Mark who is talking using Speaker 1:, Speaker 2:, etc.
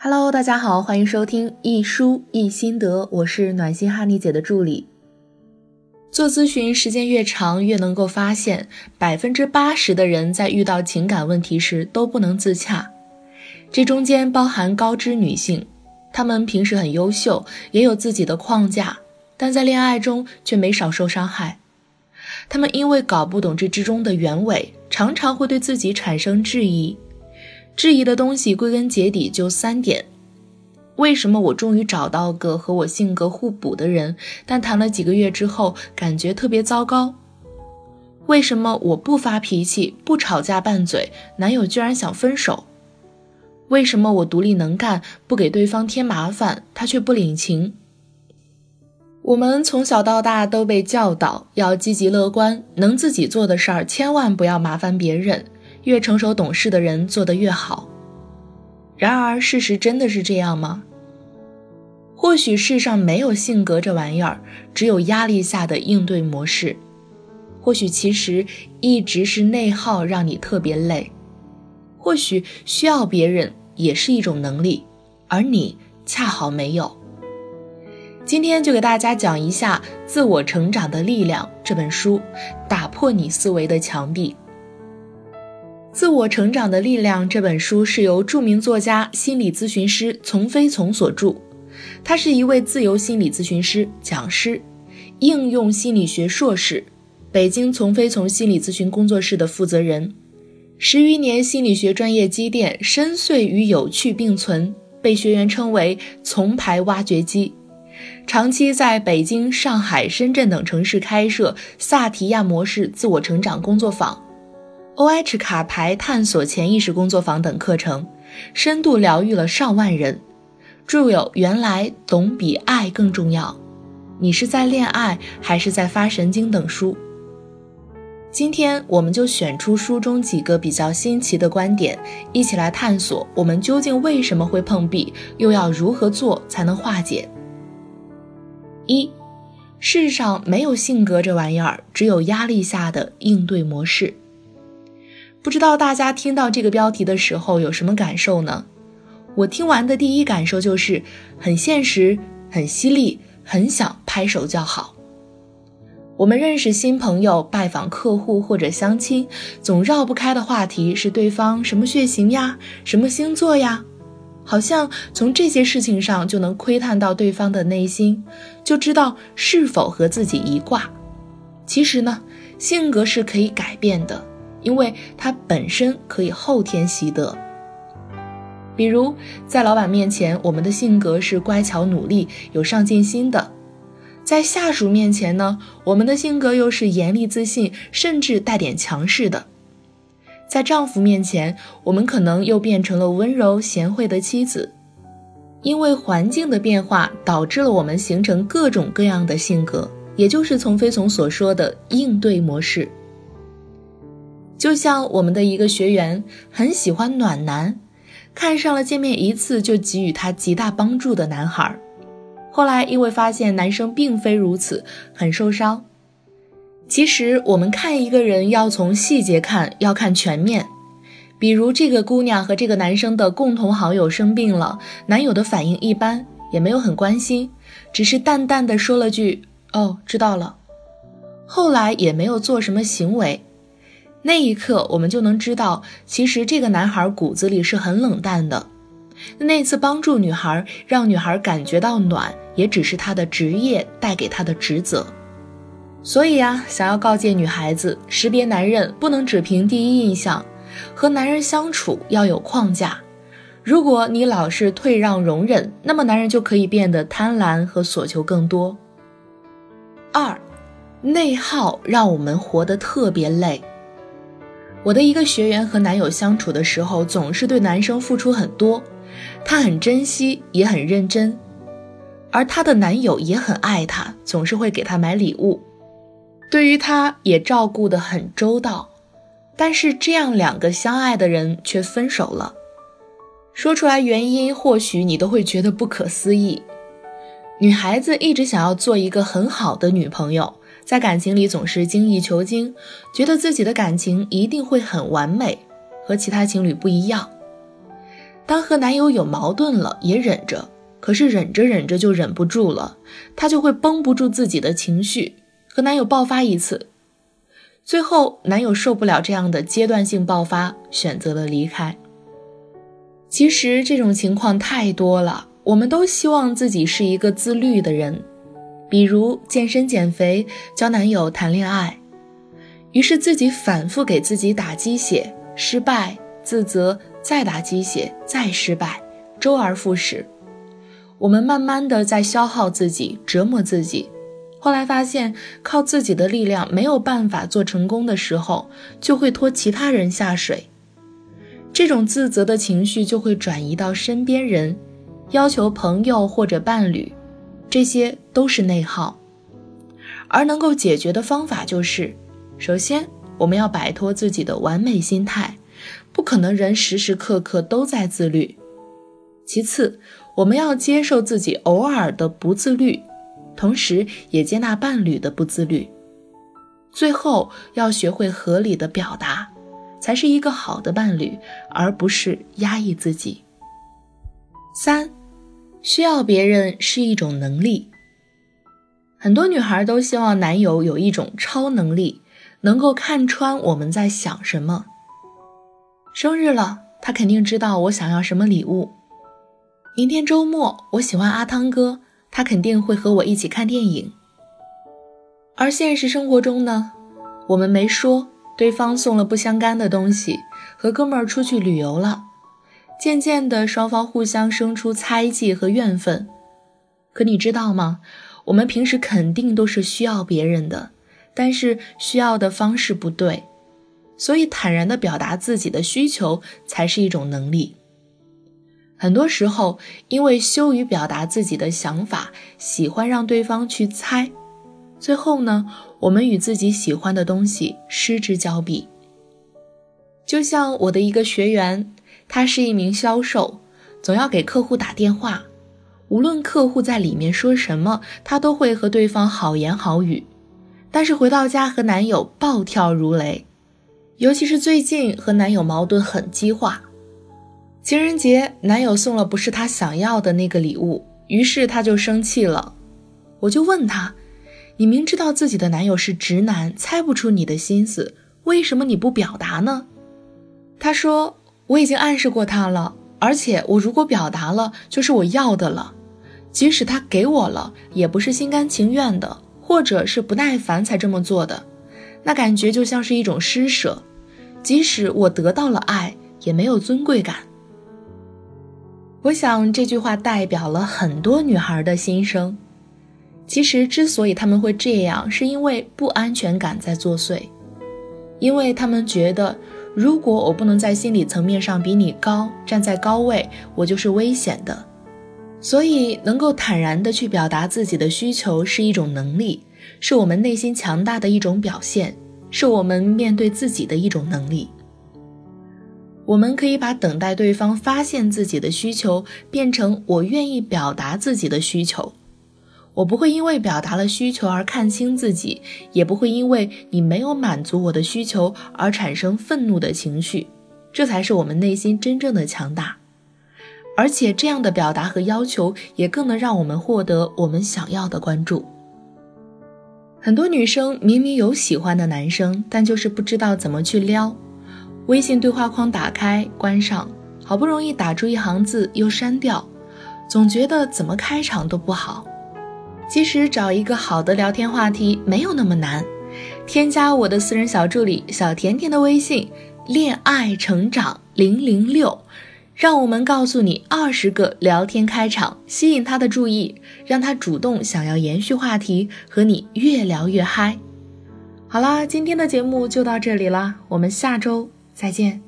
Speaker 1: Hello，大家好，欢迎收听一书一心得，我是暖心哈尼姐的助理。做咨询时间越长，越能够发现，百分之八十的人在遇到情感问题时都不能自洽。这中间包含高知女性，她们平时很优秀，也有自己的框架，但在恋爱中却没少受伤害。她们因为搞不懂这之中的原委，常常会对自己产生质疑。质疑的东西归根结底就三点：为什么我终于找到个和我性格互补的人，但谈了几个月之后感觉特别糟糕？为什么我不发脾气、不吵架拌嘴，男友居然想分手？为什么我独立能干、不给对方添麻烦，他却不领情？我们从小到大都被教导要积极乐观，能自己做的事儿千万不要麻烦别人。越成熟懂事的人做得越好。然而，事实真的是这样吗？或许世上没有性格这玩意儿，只有压力下的应对模式。或许其实一直是内耗让你特别累。或许需要别人也是一种能力，而你恰好没有。今天就给大家讲一下《自我成长的力量》这本书，打破你思维的墙壁。《自我成长的力量》这本书是由著名作家、心理咨询师丛飞从所著。他是一位自由心理咨询师、讲师、应用心理学硕士，北京丛飞从心理咨询工作室的负责人。十余年心理学专业积淀，深邃与有趣并存，被学员称为“丛牌挖掘机”。长期在北京、上海、深圳等城市开设萨提亚模式自我成长工作坊。O.H. 卡牌探索潜意识工作坊等课程，深度疗愈了上万人。著有《原来懂比爱更重要》，你是在恋爱还是在发神经等书。今天我们就选出书中几个比较新奇的观点，一起来探索我们究竟为什么会碰壁，又要如何做才能化解。一，世上没有性格这玩意儿，只有压力下的应对模式。不知道大家听到这个标题的时候有什么感受呢？我听完的第一感受就是很现实、很犀利、很想拍手叫好。我们认识新朋友、拜访客户或者相亲，总绕不开的话题是对方什么血型呀、什么星座呀，好像从这些事情上就能窥探到对方的内心，就知道是否和自己一卦。其实呢，性格是可以改变的。因为它本身可以后天习得。比如，在老板面前，我们的性格是乖巧、努力、有上进心的；在下属面前呢，我们的性格又是严厉、自信，甚至带点强势的；在丈夫面前，我们可能又变成了温柔、贤惠的妻子。因为环境的变化，导致了我们形成各种各样的性格，也就是从飞从所说的应对模式。就像我们的一个学员很喜欢暖男，看上了见面一次就给予他极大帮助的男孩，后来因为发现男生并非如此，很受伤。其实我们看一个人要从细节看，要看全面。比如这个姑娘和这个男生的共同好友生病了，男友的反应一般，也没有很关心，只是淡淡的说了句“哦，知道了”，后来也没有做什么行为。那一刻，我们就能知道，其实这个男孩骨子里是很冷淡的。那次帮助女孩，让女孩感觉到暖，也只是他的职业带给他的职责。所以啊，想要告诫女孩子，识别男人不能只凭第一印象，和男人相处要有框架。如果你老是退让容忍，那么男人就可以变得贪婪和索求更多。二，内耗让我们活得特别累。我的一个学员和男友相处的时候，总是对男生付出很多，她很珍惜，也很认真，而她的男友也很爱她，总是会给她买礼物，对于她也照顾得很周到。但是这样两个相爱的人却分手了，说出来原因，或许你都会觉得不可思议。女孩子一直想要做一个很好的女朋友。在感情里总是精益求精，觉得自己的感情一定会很完美，和其他情侣不一样。当和男友有矛盾了，也忍着，可是忍着忍着就忍不住了，她就会绷不住自己的情绪，和男友爆发一次。最后，男友受不了这样的阶段性爆发，选择了离开。其实这种情况太多了，我们都希望自己是一个自律的人，比如健身减肥、交男友、谈恋爱，于是自己反复给自己打鸡血，失败、自责，再打鸡血，再失败，周而复始。我们慢慢的在消耗自己，折磨自己。后来发现，靠自己的力量没有办法做成功的时候，就会拖其他人下水。这种自责的情绪就会转移到身边人，要求朋友或者伴侣，这些都是内耗。而能够解决的方法就是：首先，我们要摆脱自己的完美心态，不可能人时时刻刻都在自律；其次，我们要接受自己偶尔的不自律。同时，也接纳伴侣的不自律。最后，要学会合理的表达，才是一个好的伴侣，而不是压抑自己。三，需要别人是一种能力。很多女孩都希望男友有一种超能力，能够看穿我们在想什么。生日了，他肯定知道我想要什么礼物。明天周末，我喜欢阿汤哥。他肯定会和我一起看电影，而现实生活中呢，我们没说，对方送了不相干的东西，和哥们儿出去旅游了，渐渐的双方互相生出猜忌和怨愤。可你知道吗？我们平时肯定都是需要别人的，但是需要的方式不对，所以坦然的表达自己的需求才是一种能力。很多时候，因为羞于表达自己的想法，喜欢让对方去猜，最后呢，我们与自己喜欢的东西失之交臂。就像我的一个学员，他是一名销售，总要给客户打电话，无论客户在里面说什么，他都会和对方好言好语，但是回到家和男友暴跳如雷，尤其是最近和男友矛盾很激化。情人节，男友送了不是他想要的那个礼物，于是他就生气了。我就问他：“你明知道自己的男友是直男，猜不出你的心思，为什么你不表达呢？”他说：“我已经暗示过他了，而且我如果表达了，就是我要的了。即使他给我了，也不是心甘情愿的，或者是不耐烦才这么做的。那感觉就像是一种施舍，即使我得到了爱，也没有尊贵感。”我想这句话代表了很多女孩的心声。其实，之所以他们会这样，是因为不安全感在作祟，因为他们觉得，如果我不能在心理层面上比你高，站在高位，我就是危险的。所以，能够坦然地去表达自己的需求是一种能力，是我们内心强大的一种表现，是我们面对自己的一种能力。我们可以把等待对方发现自己的需求变成我愿意表达自己的需求。我不会因为表达了需求而看清自己，也不会因为你没有满足我的需求而产生愤怒的情绪。这才是我们内心真正的强大。而且这样的表达和要求也更能让我们获得我们想要的关注。很多女生明明有喜欢的男生，但就是不知道怎么去撩。微信对话框打开关上，好不容易打出一行字又删掉，总觉得怎么开场都不好。其实找一个好的聊天话题没有那么难，添加我的私人小助理小甜甜的微信，恋爱成长零零六，让我们告诉你二十个聊天开场，吸引他的注意，让他主动想要延续话题，和你越聊越嗨。好啦，今天的节目就到这里啦，我们下周。再见。